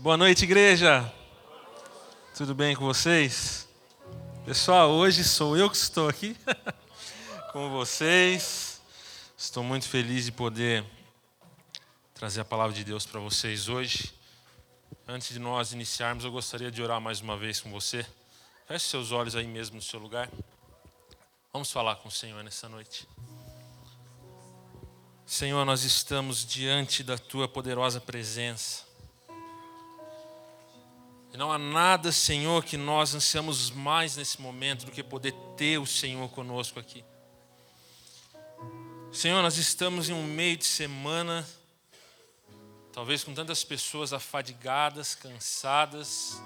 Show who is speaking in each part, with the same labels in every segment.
Speaker 1: Boa noite, igreja. Tudo bem com vocês? Pessoal, hoje sou eu que estou aqui com vocês. Estou muito feliz de poder trazer a palavra de Deus para vocês hoje. Antes de nós iniciarmos, eu gostaria de orar mais uma vez com você. Feche seus olhos aí mesmo no seu lugar. Vamos falar com o Senhor nessa noite. Senhor, nós estamos diante da tua poderosa presença. E não há nada, Senhor, que nós ansiamos mais nesse momento do que poder ter o Senhor conosco aqui. Senhor, nós estamos em um meio de semana, talvez com tantas pessoas afadigadas, cansadas,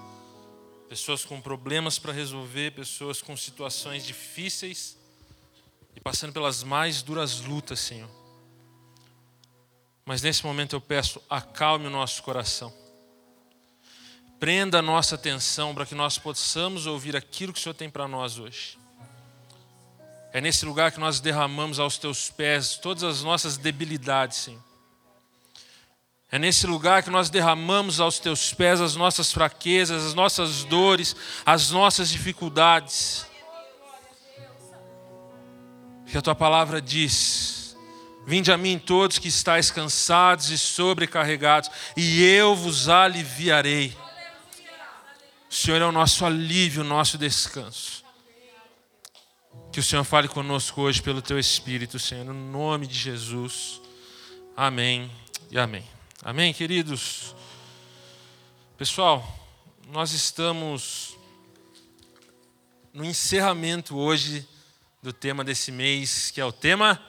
Speaker 1: pessoas com problemas para resolver, pessoas com situações difíceis e passando pelas mais duras lutas, Senhor. Mas nesse momento eu peço, acalme o nosso coração. Prenda a nossa atenção para que nós possamos ouvir aquilo que o Senhor tem para nós hoje. É nesse lugar que nós derramamos aos teus pés todas as nossas debilidades, Senhor. É nesse lugar que nós derramamos aos teus pés as nossas fraquezas, as nossas dores, as nossas dificuldades. Que a tua palavra diz Vinde a mim todos que estáis cansados e sobrecarregados, e eu vos aliviarei. O Senhor é o nosso alívio, o nosso descanso. Que o Senhor fale conosco hoje pelo teu Espírito, Senhor, no nome de Jesus. Amém e amém. Amém, queridos. Pessoal, nós estamos no encerramento hoje do tema desse mês, que é o tema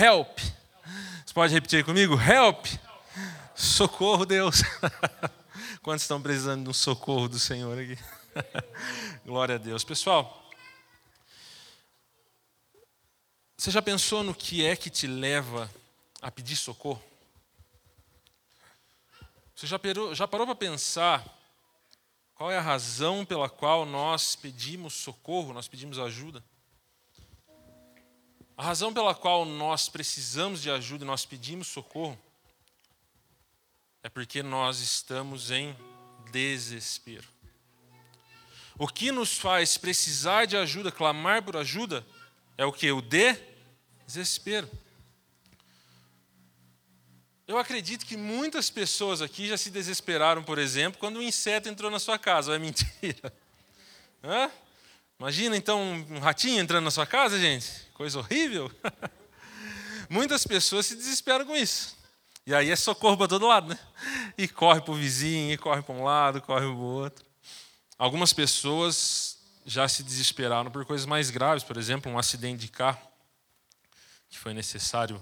Speaker 1: Help. Você pode repetir comigo? Help. Socorro, Deus. Quantos estão precisando de um socorro do Senhor aqui? Glória a Deus. Pessoal, você já pensou no que é que te leva a pedir socorro? Você já parou, já parou para pensar qual é a razão pela qual nós pedimos socorro, nós pedimos ajuda? A razão pela qual nós precisamos de ajuda e nós pedimos socorro é porque nós estamos em desespero. O que nos faz precisar de ajuda, clamar por ajuda, é o que? O desespero. Eu acredito que muitas pessoas aqui já se desesperaram, por exemplo, quando um inseto entrou na sua casa. É mentira? Hã? Imagina então um ratinho entrando na sua casa, gente. Coisa horrível. Muitas pessoas se desesperam com isso. E aí é socorro para todo lado, né? E corre para o vizinho, e corre para um lado, corre para o outro. Algumas pessoas já se desesperaram por coisas mais graves, por exemplo, um acidente de carro, que foi necessário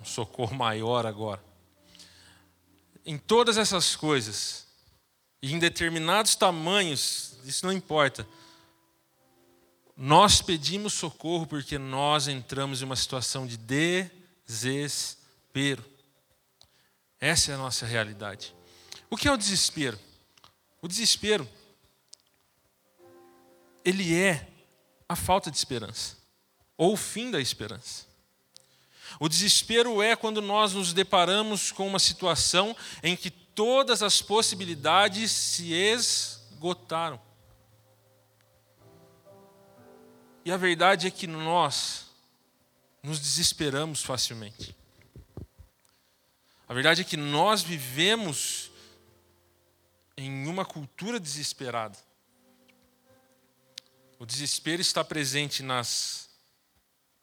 Speaker 1: um socorro maior agora. Em todas essas coisas, e em determinados tamanhos, isso não importa, nós pedimos socorro porque nós entramos em uma situação de desespero. Essa é a nossa realidade. O que é o desespero? O desespero, ele é a falta de esperança, ou o fim da esperança. O desespero é quando nós nos deparamos com uma situação em que todas as possibilidades se esgotaram. E a verdade é que nós nos desesperamos facilmente. A verdade é que nós vivemos em uma cultura desesperada. O desespero está presente nas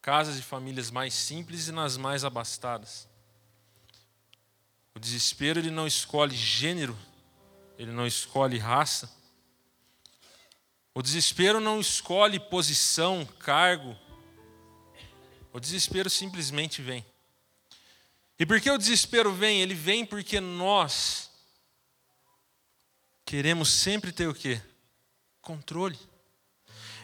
Speaker 1: casas de famílias mais simples e nas mais abastadas. O desespero ele não escolhe gênero, ele não escolhe raça, o desespero não escolhe posição, cargo. O desespero simplesmente vem. E por que o desespero vem? Ele vem porque nós queremos sempre ter o quê? Controle.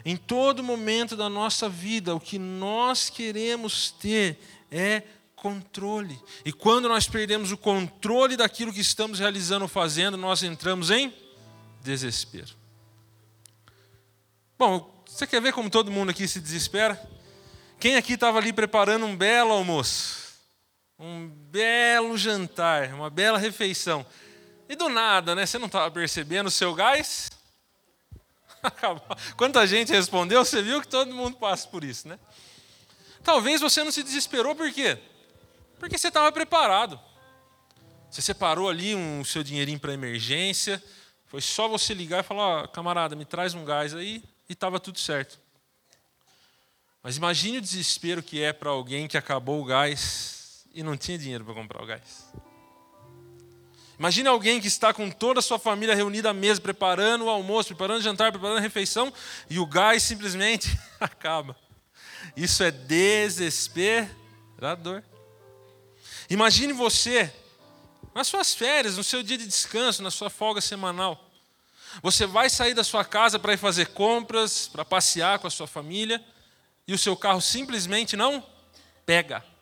Speaker 1: Em todo momento da nossa vida, o que nós queremos ter é controle. E quando nós perdemos o controle daquilo que estamos realizando ou fazendo, nós entramos em desespero. Bom, você quer ver como todo mundo aqui se desespera? Quem aqui estava ali preparando um belo almoço? Um belo jantar, uma bela refeição. E do nada, né? Você não estava percebendo o seu gás? Quanta gente respondeu, você viu que todo mundo passa por isso, né? Talvez você não se desesperou, por quê? Porque você estava preparado. Você separou ali um, seu dinheirinho para emergência, foi só você ligar e falar, oh, camarada, me traz um gás aí, e estava tudo certo. Mas imagine o desespero que é para alguém que acabou o gás e não tinha dinheiro para comprar o gás. Imagine alguém que está com toda a sua família reunida à mesa, preparando o almoço, preparando o jantar, preparando a refeição, e o gás simplesmente acaba. Isso é desesperador. Imagine você nas suas férias, no seu dia de descanso, na sua folga semanal. Você vai sair da sua casa para ir fazer compras, para passear com a sua família, e o seu carro simplesmente não pega.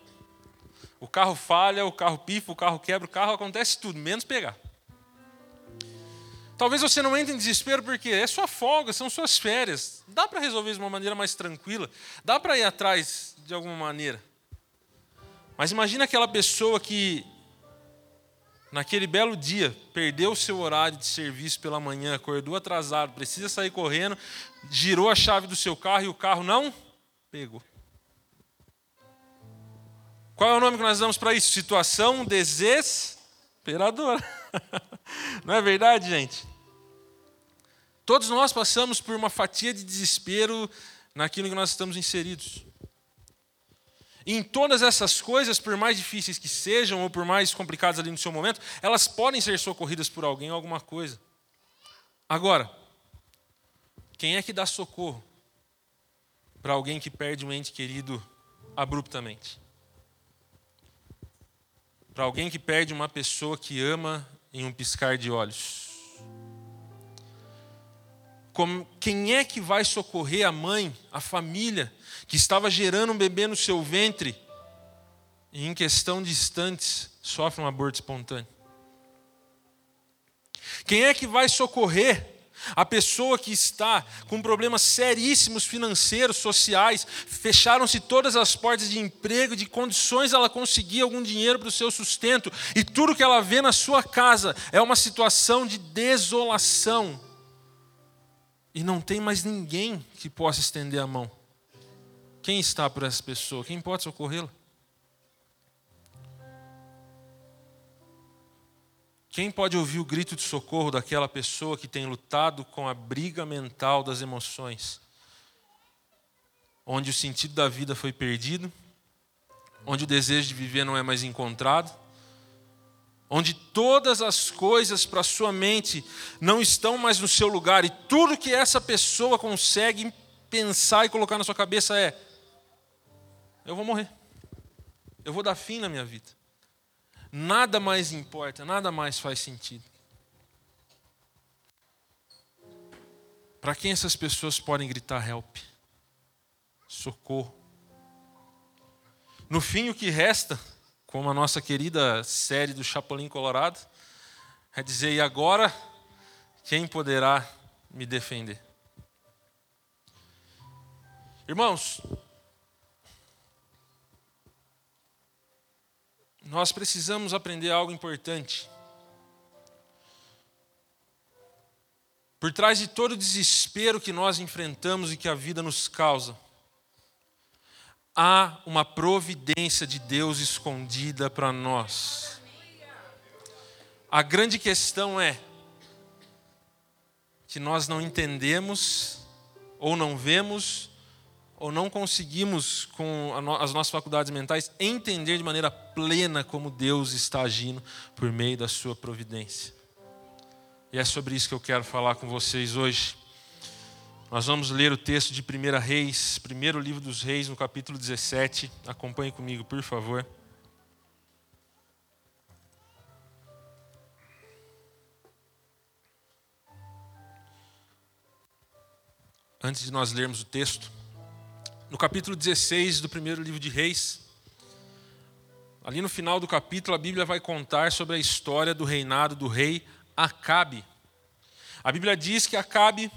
Speaker 1: O carro falha, o carro pifa, o carro quebra, o carro acontece tudo, menos pegar. Talvez você não entre em desespero porque é sua folga, são suas férias. Dá para resolver de uma maneira mais tranquila, dá para ir atrás de alguma maneira. Mas imagina aquela pessoa que naquele belo dia, perdeu o seu horário de serviço pela manhã, acordou atrasado, precisa sair correndo, girou a chave do seu carro e o carro não pegou. Qual é o nome que nós damos para isso? Situação desesperadora. Não é verdade, gente? Todos nós passamos por uma fatia de desespero naquilo que nós estamos inseridos. E em todas essas coisas, por mais difíceis que sejam, ou por mais complicadas ali no seu momento, elas podem ser socorridas por alguém ou alguma coisa. Agora, quem é que dá socorro para alguém que perde um ente querido abruptamente? Para alguém que perde uma pessoa que ama em um piscar de olhos? Como, quem é que vai socorrer a mãe, a família, que estava gerando um bebê no seu ventre e em questão de instantes sofre um aborto espontâneo? Quem é que vai socorrer a pessoa que está com problemas seríssimos financeiros, sociais, fecharam-se todas as portas de emprego, de condições ela conseguir algum dinheiro para o seu sustento, e tudo que ela vê na sua casa é uma situação de desolação e não tem mais ninguém que possa estender a mão. Quem está por essa pessoa? Quem pode socorrê-la? Quem pode ouvir o grito de socorro daquela pessoa que tem lutado com a briga mental das emoções? Onde o sentido da vida foi perdido, onde o desejo de viver não é mais encontrado, onde todas as coisas para sua mente não estão mais no seu lugar e tudo que essa pessoa consegue pensar e colocar na sua cabeça é: eu vou morrer, eu vou dar fim na minha vida. Nada mais importa, nada mais faz sentido. Para quem essas pessoas podem gritar help? Socorro. No fim, o que resta como a nossa querida série do Chapolin Colorado, é dizer: e agora, quem poderá me defender? Irmãos, nós precisamos aprender algo importante. Por trás de todo o desespero que nós enfrentamos e que a vida nos causa, há uma providência de Deus escondida para nós. A grande questão é que nós não entendemos, ou não vemos, ou não conseguimos, com as nossas faculdades mentais, entender de maneira plena como Deus está agindo por meio da Sua providência. E é sobre isso que eu quero falar com vocês hoje. Nós vamos ler o texto de 1 Reis, primeiro livro dos Reis, no capítulo 17. Acompanhe comigo, por favor. Antes de nós lermos o texto, no capítulo 16 do primeiro livro de Reis, ali no final do capítulo, a Bíblia vai contar sobre a história do reinado do rei Acabe. A Bíblia diz que Acabe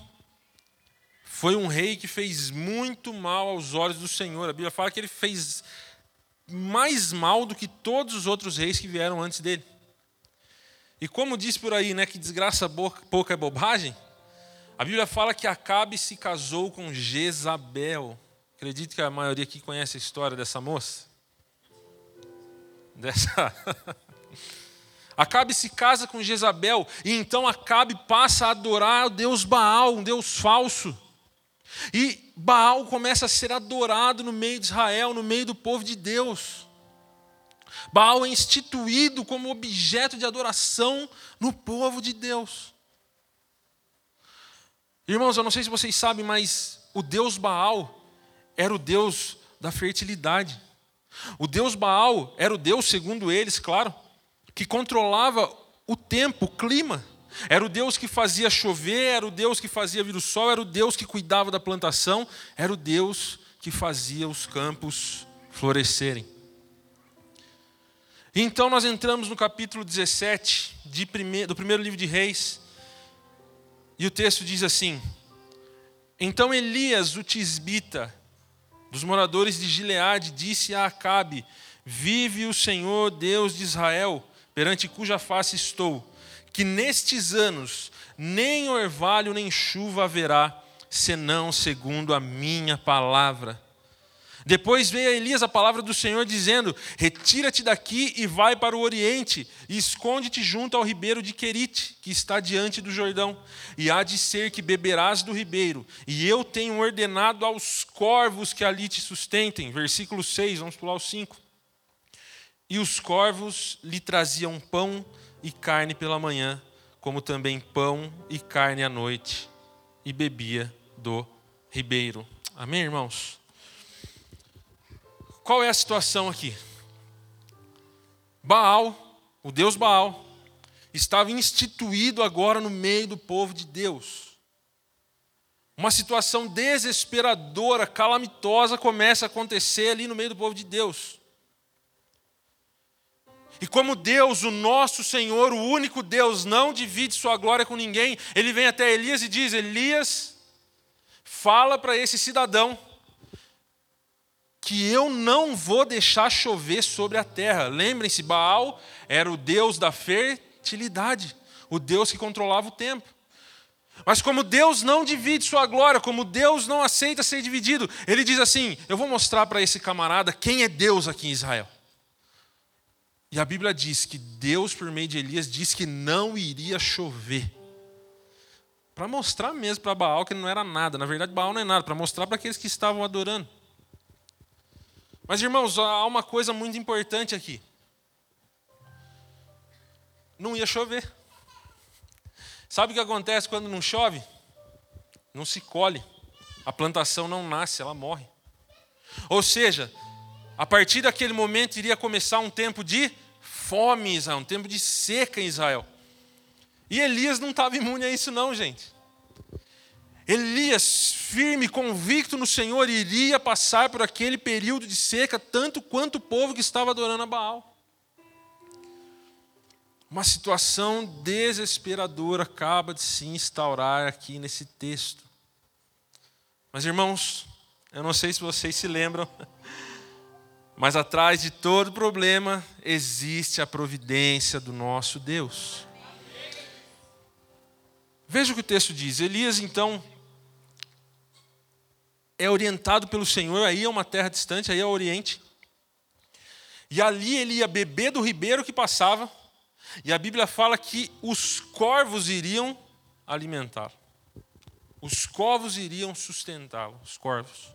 Speaker 1: foi um rei que fez muito mal aos olhos do Senhor. A Bíblia fala que ele fez mais mal do que todos os outros reis que vieram antes dele. E como diz por aí, né, que desgraça pouca é bobagem, a Bíblia fala que Acabe se casou com Jezabel. Acredito que a maioria aqui conhece a história dessa moça. Dessa. Acabe se casa com Jezabel e então Acabe passa a adorar o Deus Baal, um Deus falso. E Baal começa a ser adorado no meio de Israel, no meio do povo de Deus. Baal é instituído como objeto de adoração no povo de Deus. Irmãos, eu não sei se vocês sabem, mas o Deus Baal era o Deus da fertilidade. O Deus Baal era o Deus, segundo eles, claro, que controlava o tempo, o clima. Era o Deus que fazia chover, era o Deus que fazia vir o sol, era o Deus que cuidava da plantação, era o Deus que fazia os campos florescerem. Então nós entramos no capítulo 17 prime... do primeiro livro de Reis, e o texto diz assim: Então Elias, o tisbita, dos moradores de Gileade, disse a Acabe: Vive o Senhor Deus de Israel, perante cuja face estou, que nestes anos nem orvalho nem chuva haverá, senão segundo a minha palavra. Depois veio a Elias a palavra do Senhor dizendo: Retira-te daqui e vai para o oriente, e esconde-te junto ao ribeiro de Querite, que está diante do Jordão. E há de ser que beberás do ribeiro, e eu tenho ordenado aos corvos que ali te sustentem. Versículo 6, vamos pular o 5. E os corvos lhe traziam pão e carne pela manhã, como também pão e carne à noite, e bebia do ribeiro. Amém, irmãos? Qual é a situação aqui? Baal, o Deus Baal, estava instituído agora no meio do povo de Deus. Uma situação desesperadora, calamitosa começa a acontecer ali no meio do povo de Deus. E como Deus, o nosso Senhor, o único Deus, não divide sua glória com ninguém, ele vem até Elias e diz: Elias, fala para esse cidadão que eu não vou deixar chover sobre a terra. Lembrem-se, Baal era o deus da fertilidade, o deus que controlava o tempo. Mas como Deus não divide sua glória, como Deus não aceita ser dividido, ele diz assim: Eu vou mostrar para esse camarada quem é Deus aqui em Israel. E a Bíblia diz que Deus, por meio de Elias, disse que não iria chover. Para mostrar mesmo para Baal que não era nada. Na verdade, Baal não é nada, para mostrar para aqueles que estavam adorando. Mas, irmãos, há uma coisa muito importante aqui. Não ia chover. Sabe o que acontece quando não chove? Não se colhe. A plantação não nasce, ela morre. Ou seja, a partir daquele momento iria começar um tempo de fome em Israel, um tempo de seca em Israel. E Elias não estava imune a isso, não, gente. Elias, firme, convicto no Senhor, iria passar por aquele período de seca, tanto quanto o povo que estava adorando a Baal. Uma situação desesperadora acaba de se instaurar aqui nesse texto. Mas, irmãos, eu não sei se vocês se lembram, mas atrás de todo problema existe a providência do nosso Deus. Veja o que o texto diz. Elias, então, é orientado pelo Senhor, aí é uma terra distante, aí é o Oriente. E ali ele ia beber do ribeiro que passava, e a Bíblia fala que os corvos iriam alimentá-lo. Os corvos iriam sustentá-lo, os corvos.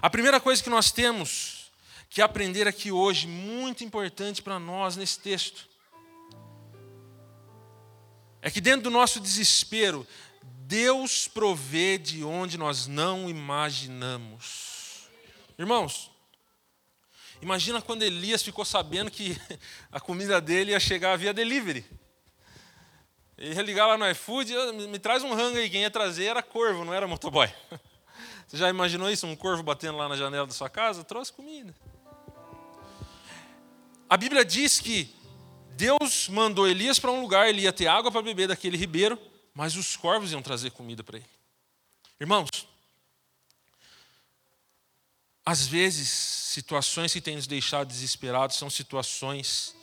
Speaker 1: A primeira coisa que nós temos que aprender aqui hoje, muito importante para nós nesse texto, é que dentro do nosso desespero, Deus provê de onde nós não imaginamos. Irmãos, imagina quando Elias ficou sabendo que a comida dele ia chegar via delivery. Ele lá no iFood, me traz um rango aí, quem ia trazer era corvo, não era motoboy. Você já imaginou isso? Um corvo batendo lá na janela da sua casa? Trouxe comida. A Bíblia diz que Deus mandou Elias para um lugar, ele ia ter água para beber daquele ribeiro, mas os corvos iam trazer comida para ele. Irmãos, às vezes, situações que têm nos deixado desesperados são situações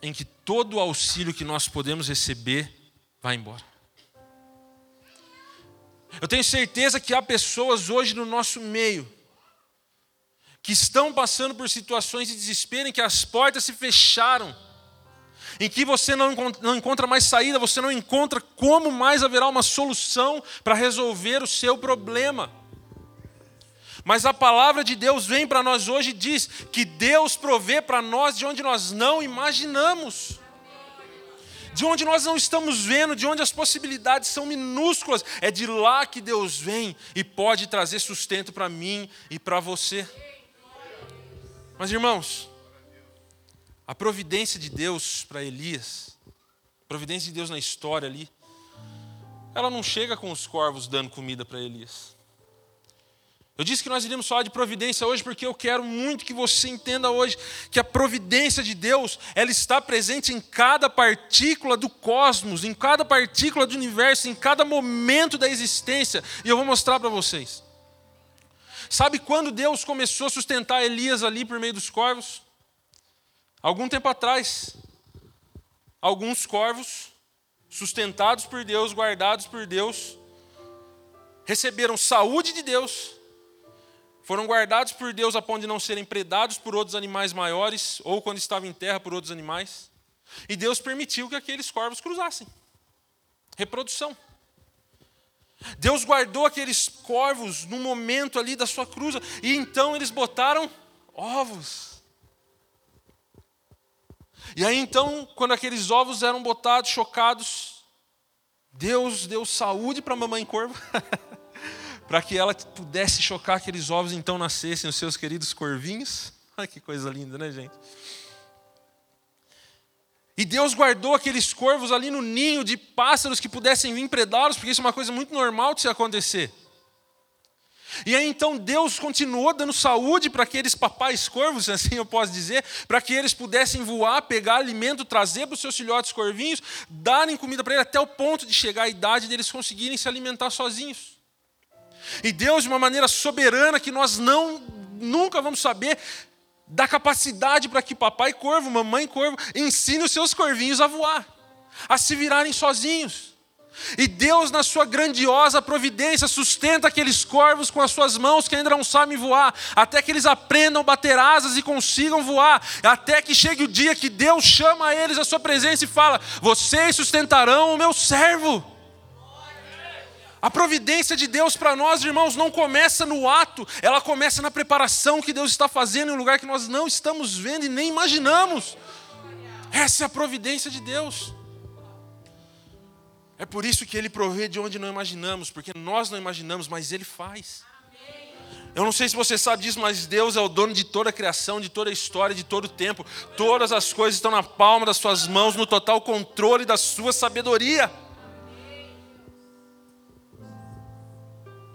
Speaker 1: em que todo o auxílio que nós podemos receber vai embora. Eu tenho certeza que há pessoas hoje no nosso meio que estão passando por situações de desespero em que as portas se fecharam, em que você não encontra, mais saída, você não encontra como mais haverá uma solução para resolver o seu problema. Mas a palavra de Deus vem para nós hoje e diz que Deus provê para nós de onde nós não imaginamos de onde nós não estamos vendo, de onde as possibilidades são minúsculas, é de lá que Deus vem e pode trazer sustento para mim e para você. Mas irmãos, a providência de Deus para Elias, a providência de Deus na história ali, ela não chega com os corvos dando comida para Elias. Eu disse que nós iríamos falar de providência hoje porque eu quero muito que você entenda hoje que a providência de Deus, ela está presente em cada partícula do cosmos, em cada partícula do universo, em cada momento da existência, e eu vou mostrar para vocês. Sabe quando Deus começou a sustentar Elias ali por meio dos corvos? Algum tempo atrás, alguns corvos, sustentados por Deus, guardados por Deus, receberam saúde de Deus foram guardados por Deus a ponto de não serem predados por outros animais maiores, ou quando estavam em terra por outros animais. E Deus permitiu que aqueles corvos cruzassem. Reprodução. Deus guardou aqueles corvos no momento ali da sua cruza, e então eles botaram ovos. E aí então, quando aqueles ovos eram botados, chocados, Deus deu saúde para a mamãe corvo. para que ela pudesse chocar aqueles ovos e então nascessem os seus queridos corvinhos. Ai, que coisa linda, né, gente? E Deus guardou aqueles corvos ali no ninho de pássaros que pudessem vir predá-los, porque isso é uma coisa muito normal de se acontecer. E aí então Deus continuou dando saúde para aqueles papais corvos, assim eu posso dizer, para que eles pudessem voar, pegar alimento, trazer para os seus filhotes corvinhos, darem comida para eles até o ponto de chegar à idade deles conseguirem se alimentar sozinhos. E Deus, de uma maneira soberana, que nós não nunca vamos saber, dá capacidade para que papai corvo, mamãe corvo, ensine os seus corvinhos a voar, a se virarem sozinhos. E Deus, na sua grandiosa providência, sustenta aqueles corvos com as suas mãos que ainda não sabem voar, até que eles aprendam a bater asas e consigam voar, até que chegue o dia que Deus chama eles à sua presença e fala: Vocês sustentarão o meu servo. A providência de Deus para nós, irmãos, não começa no ato, ela começa na preparação que Deus está fazendo em um lugar que nós não estamos vendo e nem imaginamos. Essa é a providência de Deus. É por isso que Ele provê de onde não imaginamos, porque nós não imaginamos, mas Ele faz. Eu não sei se você sabe disso, mas Deus é o dono de toda a criação, de toda a história, de todo o tempo. Todas as coisas estão na palma das suas mãos, no total controle da sua sabedoria.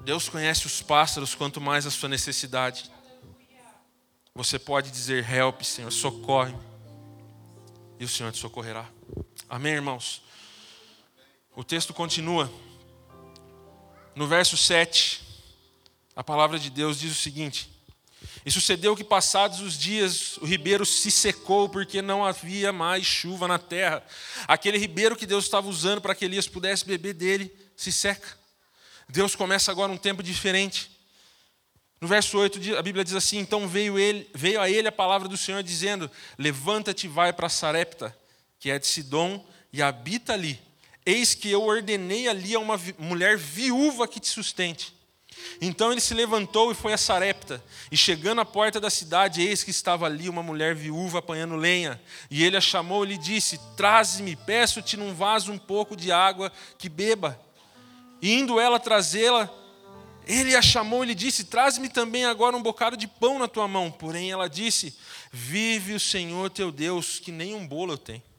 Speaker 1: Deus conhece os pássaros quanto mais a sua necessidade. Você pode dizer: Help, Senhor, socorre. E o Senhor te socorrerá. Amém, irmãos? O texto continua. No verso 7, a palavra de Deus diz o seguinte: E sucedeu que, passados os dias, o ribeiro se secou, porque não havia mais chuva na terra. Aquele ribeiro que Deus estava usando para que Elias pudesse beber dele se seca. Deus começa agora um tempo diferente. No verso 8, a Bíblia diz assim: Então veio, ele, veio a ele a palavra do Senhor, dizendo: Levanta-te vai para Sarepta, que é de Sidom, e habita ali. Eis que eu ordenei ali a uma mulher viúva que te sustente. Então ele se levantou e foi a Sarepta. E chegando à porta da cidade, eis que estava ali uma mulher viúva apanhando lenha. E ele a chamou e lhe disse: Traze-me, peço-te num vaso um pouco de água que beba. E indo ela trazê-la, ele a chamou e lhe disse: Traz-me também agora um bocado de pão na tua mão. Porém, ela disse: Vive o Senhor teu Deus, que nem um bolo eu tenho.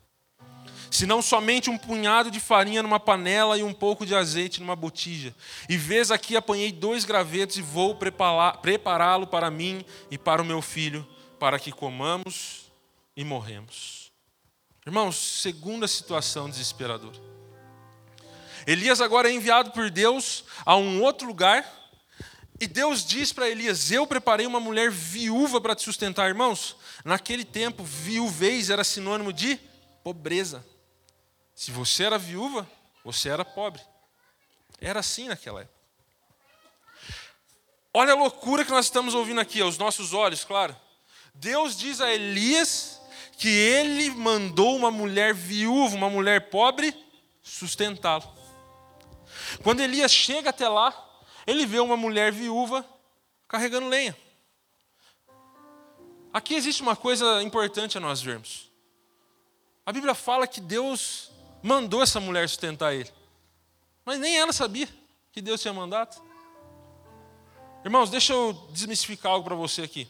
Speaker 1: Senão somente um punhado de farinha numa panela e um pouco de azeite numa botija. E vês aqui apanhei dois gravetos e vou prepará-lo para mim e para o meu filho, para que comamos e morremos. Irmãos, segunda situação desesperadora. Elias agora é enviado por Deus a um outro lugar. E Deus diz para Elias: Eu preparei uma mulher viúva para te sustentar, irmãos. Naquele tempo, viuvez era sinônimo de pobreza. Se você era viúva, você era pobre. Era assim naquela época. Olha a loucura que nós estamos ouvindo aqui, aos nossos olhos, claro. Deus diz a Elias que ele mandou uma mulher viúva, uma mulher pobre, sustentá-lo. Quando Elias chega até lá, ele vê uma mulher viúva carregando lenha. Aqui existe uma coisa importante a nós vermos. A Bíblia fala que Deus mandou essa mulher sustentar ele. Mas nem ela sabia que Deus tinha mandado. Irmãos, deixa eu desmistificar algo para você aqui.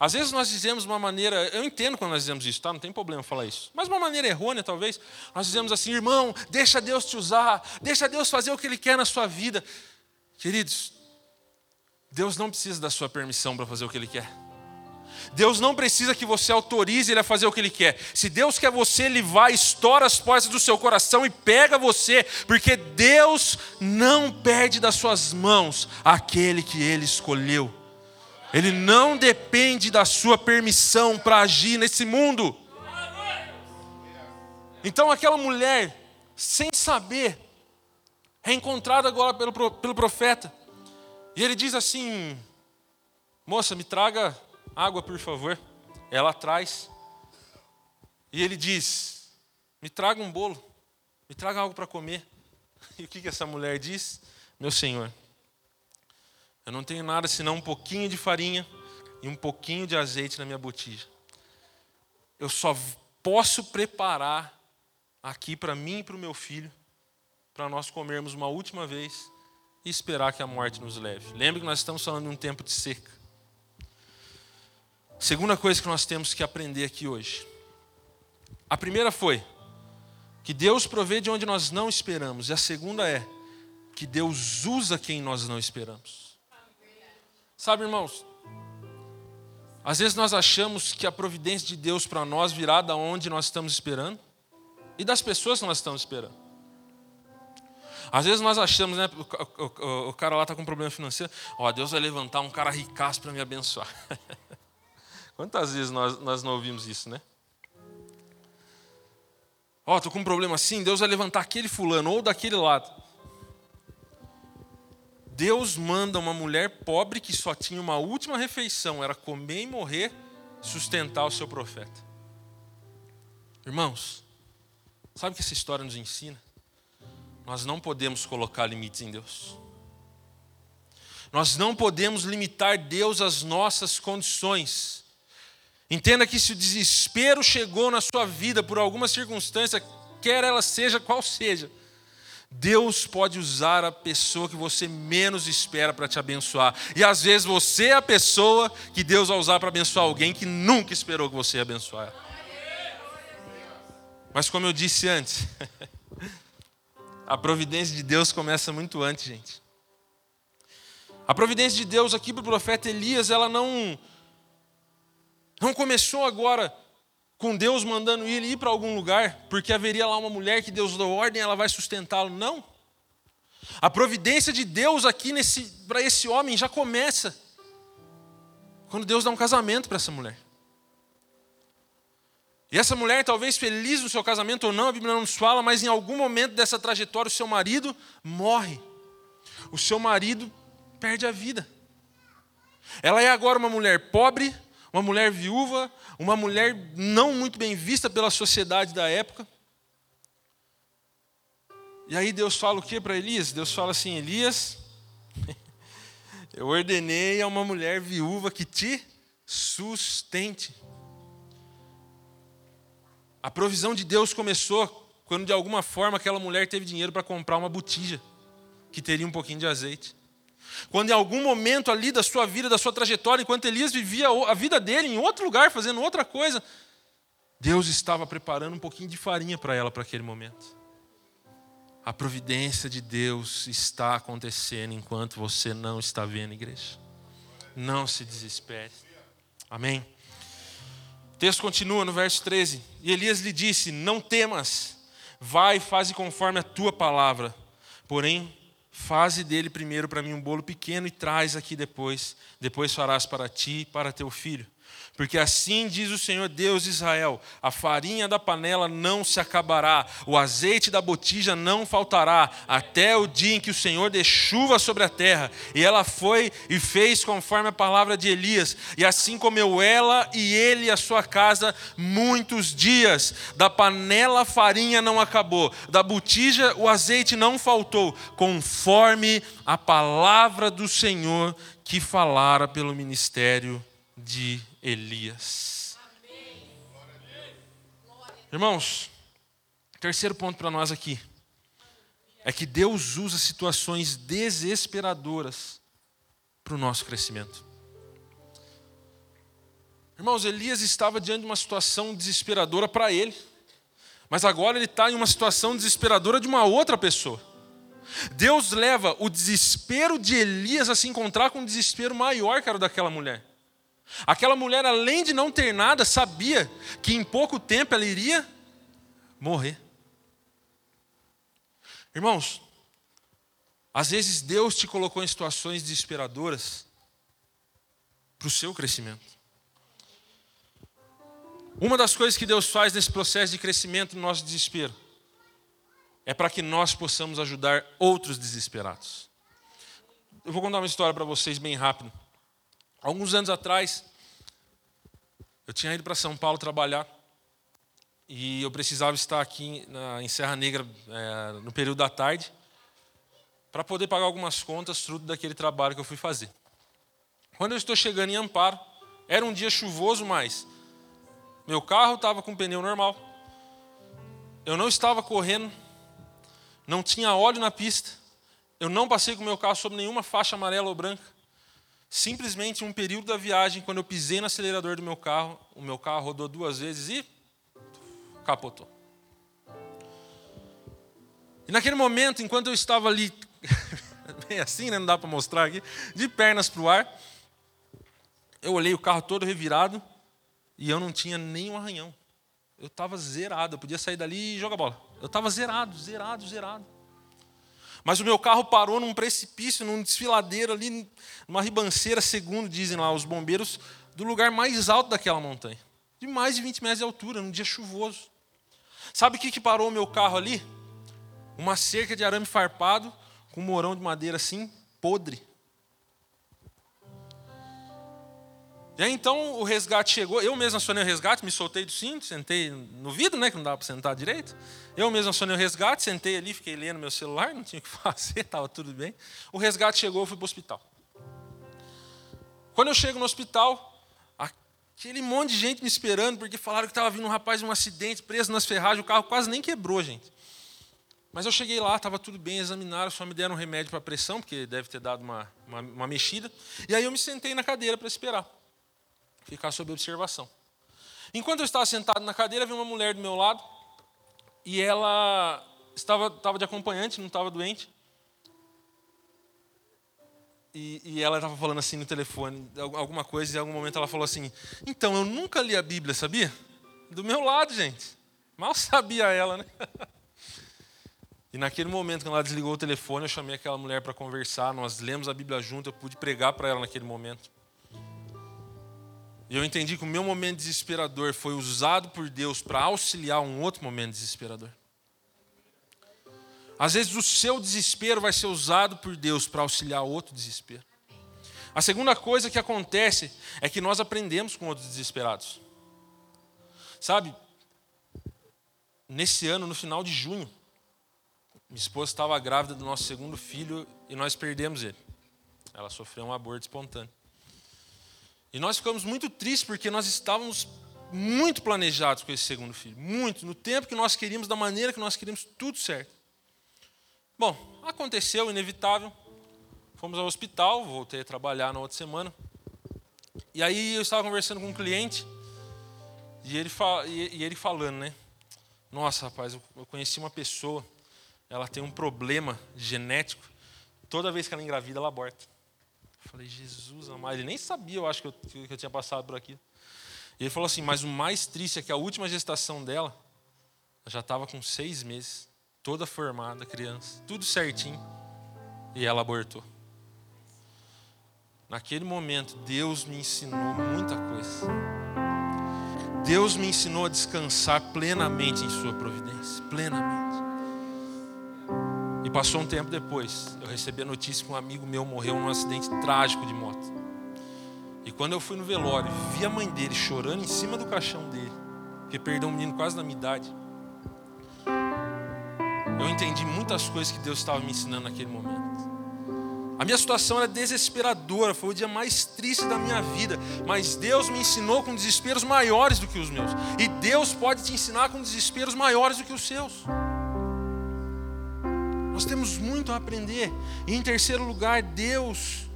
Speaker 1: Às vezes nós dizemos uma maneira, eu entendo quando nós dizemos isso, tá? Não tem problema falar isso. Mas uma maneira errônea, talvez, nós dizemos assim, irmão, deixa Deus te usar, deixa Deus fazer o que Ele quer na sua vida. Queridos, Deus não precisa da sua permissão para fazer o que Ele quer. Deus não precisa que você autorize Ele a fazer o que Ele quer. Se Deus quer você, Ele vai, estoura as portas do seu coração e pega você, porque Deus não perde das suas mãos aquele que Ele escolheu. Ele não depende da sua permissão para agir nesse mundo. Então aquela mulher, sem saber, é encontrada agora pelo, pelo profeta. E ele diz assim: Moça, me traga água, por favor. Ela traz. E ele diz: Me traga um bolo, me traga algo para comer. E o que, que essa mulher diz? Meu senhor, eu não tenho nada senão um pouquinho de farinha e um pouquinho de azeite na minha botija. Eu só posso preparar aqui para mim e para o meu filho, para nós comermos uma última vez e esperar que a morte nos leve. Lembre que nós estamos falando de um tempo de seca. Segunda coisa que nós temos que aprender aqui hoje. A primeira foi que Deus provê de onde nós não esperamos, e a segunda é que Deus usa quem nós não esperamos. Sabe, irmãos, às vezes nós achamos que a providência de Deus para nós virá da onde nós estamos esperando e das pessoas que nós estamos esperando. Às vezes nós achamos, né, o, o, o cara lá está com um problema financeiro, ó, Deus vai levantar um cara ricaço para me abençoar. Quantas vezes nós, nós não ouvimos isso, né? Ó, estou com um problema assim, Deus vai levantar aquele fulano ou daquele lado. Deus manda uma mulher pobre que só tinha uma última refeição, era comer e morrer, sustentar o seu profeta. Irmãos, sabe o que essa história nos ensina? Nós não podemos colocar limites em Deus. Nós não podemos limitar Deus às nossas condições. Entenda que se o desespero chegou na sua vida por alguma circunstância, quer ela seja qual seja, Deus pode usar a pessoa que você menos espera para te abençoar. E às vezes você é a pessoa que Deus vai usar para abençoar alguém que nunca esperou que você ia abençoar. Mas como eu disse antes, a providência de Deus começa muito antes, gente. A providência de Deus aqui para o profeta Elias, ela não, não começou agora com Deus mandando ele ir para algum lugar, porque haveria lá uma mulher que Deus deu ordem, ela vai sustentá-lo. Não. A providência de Deus aqui para esse homem já começa quando Deus dá um casamento para essa mulher. E essa mulher, talvez feliz no seu casamento ou não, a Bíblia não nos fala, mas em algum momento dessa trajetória o seu marido morre. O seu marido perde a vida. Ela é agora uma mulher pobre, uma mulher viúva, uma mulher não muito bem vista pela sociedade da época. E aí Deus fala o que para Elias? Deus fala assim: Elias, eu ordenei a uma mulher viúva que te sustente. A provisão de Deus começou quando de alguma forma aquela mulher teve dinheiro para comprar uma botija que teria um pouquinho de azeite. Quando em algum momento ali da sua vida, da sua trajetória, enquanto Elias vivia a vida dele em outro lugar, fazendo outra coisa, Deus estava preparando um pouquinho de farinha para ela para aquele momento. A providência de Deus está acontecendo enquanto você não está vendo, igreja. Não se desespere. Amém? O texto continua no verso 13. E Elias lhe disse: Não temas, vai e faze conforme a tua palavra. Porém, Faze dele primeiro para mim um bolo pequeno e traz aqui depois. Depois farás para ti e para teu filho. Porque assim diz o Senhor Deus de Israel: a farinha da panela não se acabará, o azeite da botija não faltará, até o dia em que o Senhor dê chuva sobre a terra. E ela foi e fez conforme a palavra de Elias, e assim comeu ela e ele e a sua casa muitos dias. Da panela a farinha não acabou, da botija o azeite não faltou, conforme a palavra do Senhor que falara pelo ministério de Elias. Irmãos, terceiro ponto para nós aqui é que Deus usa situações desesperadoras para o nosso crescimento. Irmãos, Elias estava diante de uma situação desesperadora para ele, mas agora ele está em uma situação desesperadora de uma outra pessoa. Deus leva o desespero de Elias a se encontrar com um desespero maior que era o daquela mulher. Aquela mulher, além de não ter nada, sabia que em pouco tempo ela iria morrer. Irmãos, às vezes Deus te colocou em situações desesperadoras para o seu crescimento. Uma das coisas que Deus faz nesse processo de crescimento no nosso desespero é para que nós possamos ajudar outros desesperados. Eu vou contar uma história para vocês bem rápido. Alguns anos atrás, eu tinha ido para São Paulo trabalhar e eu precisava estar aqui na, em Serra Negra é, no período da tarde para poder pagar algumas contas fruto daquele trabalho que eu fui fazer. Quando eu estou chegando em Amparo, era um dia chuvoso, mas meu carro estava com pneu normal, eu não estava correndo, não tinha óleo na pista, eu não passei com meu carro sobre nenhuma faixa amarela ou branca. Simplesmente um período da viagem, quando eu pisei no acelerador do meu carro, o meu carro rodou duas vezes e capotou. E naquele momento, enquanto eu estava ali, bem assim, né? não dá para mostrar aqui, de pernas para o ar, eu olhei o carro todo revirado e eu não tinha nenhum arranhão. Eu estava zerado, eu podia sair dali e jogar bola. Eu estava zerado, zerado, zerado. Mas o meu carro parou num precipício, num desfiladeiro ali, numa ribanceira, segundo dizem lá os bombeiros, do lugar mais alto daquela montanha. De mais de 20 metros de altura, num dia chuvoso. Sabe o que, que parou o meu carro ali? Uma cerca de arame farpado, com um morão de madeira assim, podre. E aí então o resgate chegou, eu mesmo acionei o resgate, me soltei do cinto, sentei no vidro, né, que não dava para sentar direito. Eu mesmo acionei o resgate, sentei ali, fiquei lendo meu celular, não tinha o que fazer, estava tudo bem. O resgate chegou, eu fui para o hospital. Quando eu chego no hospital, aquele monte de gente me esperando, porque falaram que estava vindo um rapaz de um acidente, preso nas ferragens, o carro quase nem quebrou, gente. Mas eu cheguei lá, estava tudo bem, examinaram, só me deram um remédio para pressão, porque deve ter dado uma, uma, uma mexida. E aí eu me sentei na cadeira para esperar ficar sob observação. Enquanto eu estava sentado na cadeira, vi uma mulher do meu lado e ela estava, estava de acompanhante, não estava doente. E, e ela estava falando assim no telefone, alguma coisa, e em algum momento ela falou assim: Então, eu nunca li a Bíblia, sabia? Do meu lado, gente. Mal sabia ela, né? E naquele momento, quando ela desligou o telefone, eu chamei aquela mulher para conversar, nós lemos a Bíblia junto, eu pude pregar para ela naquele momento. E eu entendi que o meu momento desesperador foi usado por Deus para auxiliar um outro momento desesperador. Às vezes o seu desespero vai ser usado por Deus para auxiliar outro desespero. A segunda coisa que acontece é que nós aprendemos com outros desesperados. Sabe, nesse ano, no final de junho, minha esposa estava grávida do nosso segundo filho e nós perdemos ele. Ela sofreu um aborto espontâneo. E nós ficamos muito tristes porque nós estávamos muito planejados com esse segundo filho. Muito. No tempo que nós queríamos, da maneira que nós queríamos, tudo certo. Bom, aconteceu, inevitável. Fomos ao hospital, voltei a trabalhar na outra semana. E aí eu estava conversando com um cliente e ele, e ele falando, né? Nossa, rapaz, eu conheci uma pessoa, ela tem um problema genético. Toda vez que ela engravida, ela aborta. Falei, Jesus amado. Ele nem sabia, eu acho, que eu, que eu tinha passado por aqui. E ele falou assim: Mas o mais triste é que a última gestação dela já estava com seis meses, toda formada, criança, tudo certinho, e ela abortou. naquele momento, Deus me ensinou muita coisa. Deus me ensinou a descansar plenamente em Sua providência plenamente. E passou um tempo depois, eu recebi a notícia que um amigo meu morreu num acidente trágico de moto. E quando eu fui no velório, vi a mãe dele chorando em cima do caixão dele, porque perdeu um menino quase da minha idade. Eu entendi muitas coisas que Deus estava me ensinando naquele momento. A minha situação era desesperadora, foi o dia mais triste da minha vida, mas Deus me ensinou com desesperos maiores do que os meus. E Deus pode te ensinar com desesperos maiores do que os seus. Nós temos muito a aprender. E em terceiro lugar, Deus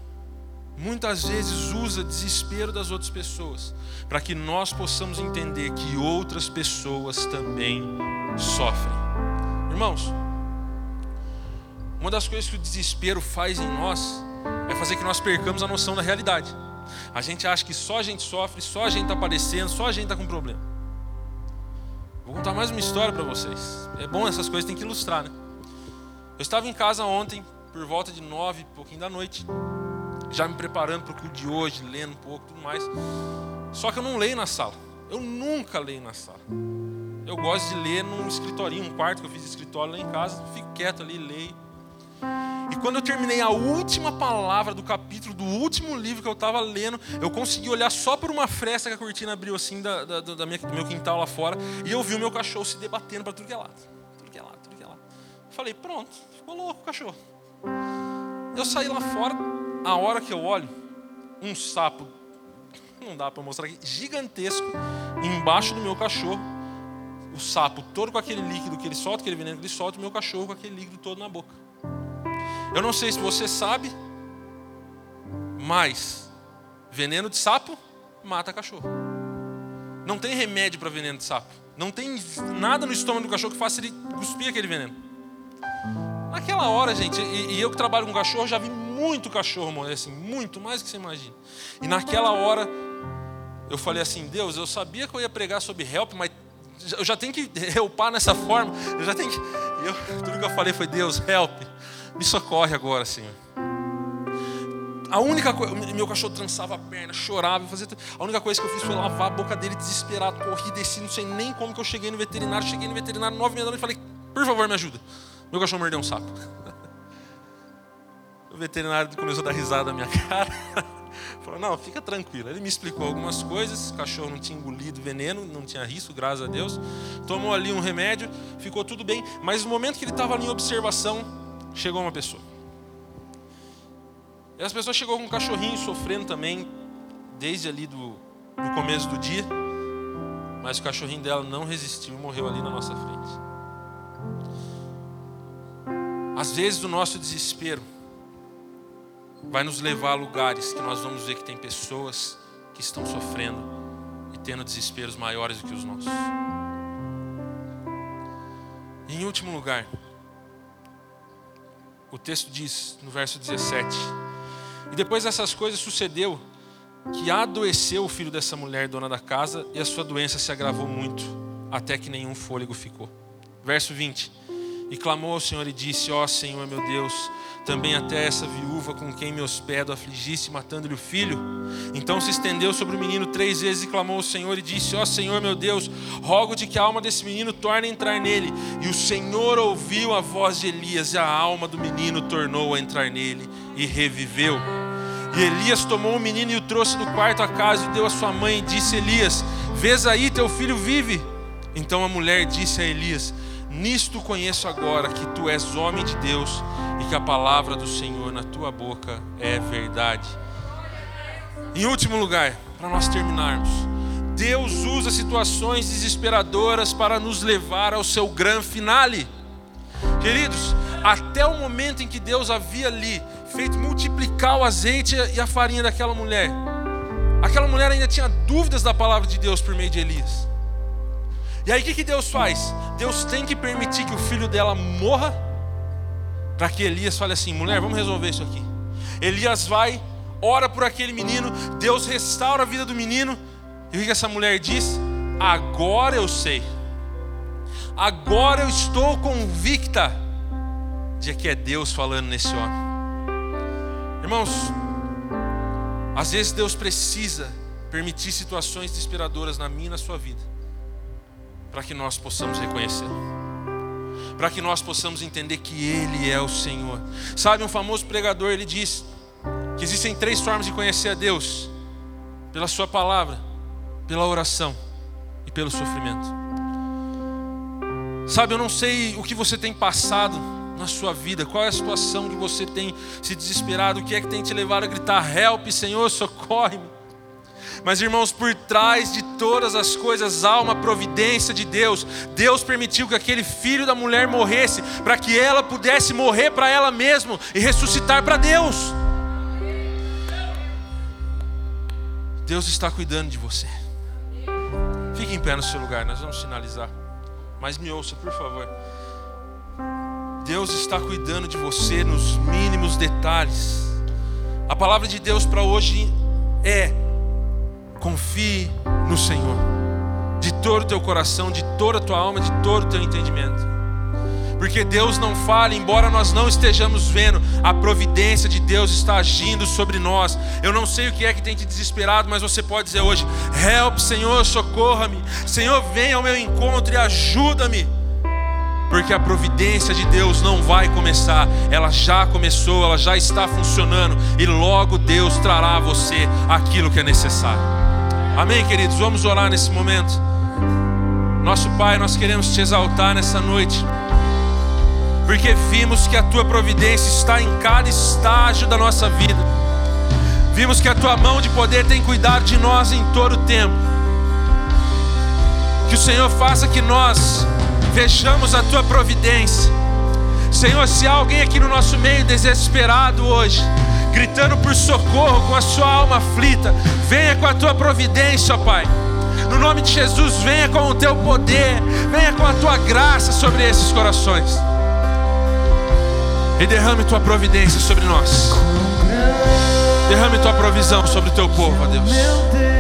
Speaker 1: muitas vezes usa desespero das outras pessoas para que nós possamos entender que outras pessoas também sofrem. Irmãos, uma das coisas que o desespero faz em nós é fazer que nós percamos a noção da realidade. A gente acha que só a gente sofre, só a gente está padecendo, só a gente está com problema. Vou contar mais uma história para vocês. É bom essas coisas, tem que ilustrar, né? Eu estava em casa ontem, por volta de nove, pouquinho da noite, já me preparando para o culto de hoje, lendo um pouco, tudo mais. Só que eu não leio na sala. Eu nunca leio na sala. Eu gosto de ler num escritorinho, um quarto que eu fiz escritório lá em casa, fico quieto ali, leio. E quando eu terminei a última palavra do capítulo do último livro que eu estava lendo, eu consegui olhar só por uma fresta que a cortina abriu assim da, da, da minha, do meu quintal lá fora, e eu vi o meu cachorro se debatendo para tudo que é lado. Tudo que é lado, tudo que é lado. Falei, pronto, ficou louco o cachorro. Eu saí lá fora, a hora que eu olho, um sapo, não dá para mostrar aqui, gigantesco, embaixo do meu cachorro. O sapo todo com aquele líquido que ele solta, aquele veneno que ele solta, e o meu cachorro com aquele líquido todo na boca. Eu não sei se você sabe, mas veneno de sapo mata cachorro. Não tem remédio para veneno de sapo. Não tem nada no estômago do cachorro que faça ele cuspir aquele veneno. Naquela hora, gente, e, e eu que trabalho com cachorro, já vi muito cachorro morrer assim, muito mais do que você imagina. E naquela hora, eu falei assim: Deus, eu sabia que eu ia pregar sobre help, mas eu já tenho que helpar nessa forma. Eu já tenho que. Eu, tudo que eu falei foi: Deus, help. Me socorre agora, Senhor. A única coisa, meu cachorro trançava a perna, chorava, fazia. A única coisa que eu fiz foi lavar a boca dele desesperado, corri, desci, não sei nem como que eu cheguei no veterinário. Cheguei no veterinário nove meia da noite e falei: por favor, me ajuda. Meu cachorro mordeu um sapo. O veterinário começou a dar risada na minha cara. Falou: não, fica tranquilo. Ele me explicou algumas coisas. O cachorro não tinha engolido veneno, não tinha risco, graças a Deus. Tomou ali um remédio, ficou tudo bem. Mas no momento que ele estava ali em observação, chegou uma pessoa. E as pessoas chegou com um cachorrinho sofrendo também, desde ali do, do começo do dia. Mas o cachorrinho dela não resistiu e morreu ali na nossa frente. Às vezes o nosso desespero vai nos levar a lugares que nós vamos ver que tem pessoas que estão sofrendo e tendo desesperos maiores do que os nossos. E em último lugar, o texto diz no verso 17: E depois dessas coisas sucedeu que adoeceu o filho dessa mulher, dona da casa, e a sua doença se agravou muito, até que nenhum fôlego ficou. Verso 20: E clamou ao Senhor e disse: Ó oh, Senhor meu Deus, também até essa viúva com quem me hospedo afligisse, matando-lhe o filho. Então se estendeu sobre o menino três vezes e clamou ao Senhor e disse: Ó oh, Senhor meu Deus, rogo-te que a alma desse menino torne a entrar nele. E o Senhor ouviu a voz de Elias, e a alma do menino tornou a entrar nele e reviveu. E Elias tomou o menino e o trouxe do quarto à casa e deu à sua mãe e disse: Elias, vês aí, teu filho vive. Então a mulher disse a Elias: Nisto conheço agora que tu és homem de Deus e que a palavra do Senhor na tua boca é verdade. Em último lugar, para nós terminarmos, Deus usa situações desesperadoras para nos levar ao seu grande finale. Queridos, até o momento em que Deus havia ali feito multiplicar o azeite e a farinha daquela mulher, aquela mulher ainda tinha dúvidas da palavra de Deus por meio de Elias. E aí o que, que Deus faz? Deus tem que permitir que o filho dela morra para que Elias fale assim: mulher, vamos resolver isso aqui. Elias vai, ora por aquele menino, Deus restaura a vida do menino. E o que essa mulher diz? Agora eu sei, agora eu estou convicta de que é Deus falando nesse homem. Irmãos, Às vezes Deus precisa permitir situações desesperadoras na minha e na sua vida, para que nós possamos reconhecê-lo para que nós possamos entender que Ele é o Senhor. Sabe, um famoso pregador, ele diz que existem três formas de conhecer a Deus: pela Sua palavra, pela oração e pelo sofrimento. Sabe, eu não sei o que você tem passado na sua vida, qual é a situação que você tem se desesperado, o que é que tem te levado a gritar: Help, Senhor, socorre-me. Mas, irmãos, por trás de todas as coisas há uma providência de Deus. Deus permitiu que aquele filho da mulher morresse, para que ela pudesse morrer para ela mesma e ressuscitar para Deus. Deus está cuidando de você. Fique em pé no seu lugar, nós vamos finalizar. Mas me ouça, por favor. Deus está cuidando de você nos mínimos detalhes. A palavra de Deus para hoje é: confie no Senhor, de todo o teu coração, de toda a tua alma, de todo o teu entendimento. Porque Deus não fala, embora nós não estejamos vendo, a providência de Deus está agindo sobre nós. Eu não sei o que é que tem te desesperado, mas você pode dizer hoje: Help, Senhor, socorra-me. Senhor, venha ao meu encontro e ajuda-me porque a providência de Deus não vai começar, ela já começou, ela já está funcionando, e logo Deus trará a você aquilo que é necessário. Amém, queridos? Vamos orar nesse momento. Nosso Pai, nós queremos te exaltar nessa noite, porque vimos que a tua providência está em cada estágio da nossa vida, vimos que a tua mão de poder tem cuidado de nós em todo o tempo. Que o Senhor faça que nós vejamos a tua providência. Senhor, se há alguém aqui no nosso meio desesperado hoje, gritando por socorro com a sua alma aflita, venha com a tua providência, ó Pai. No nome de Jesus, venha com o teu poder, venha com a tua graça sobre esses corações. E derrame tua providência sobre nós. Derrame tua provisão sobre o teu povo, ó Deus.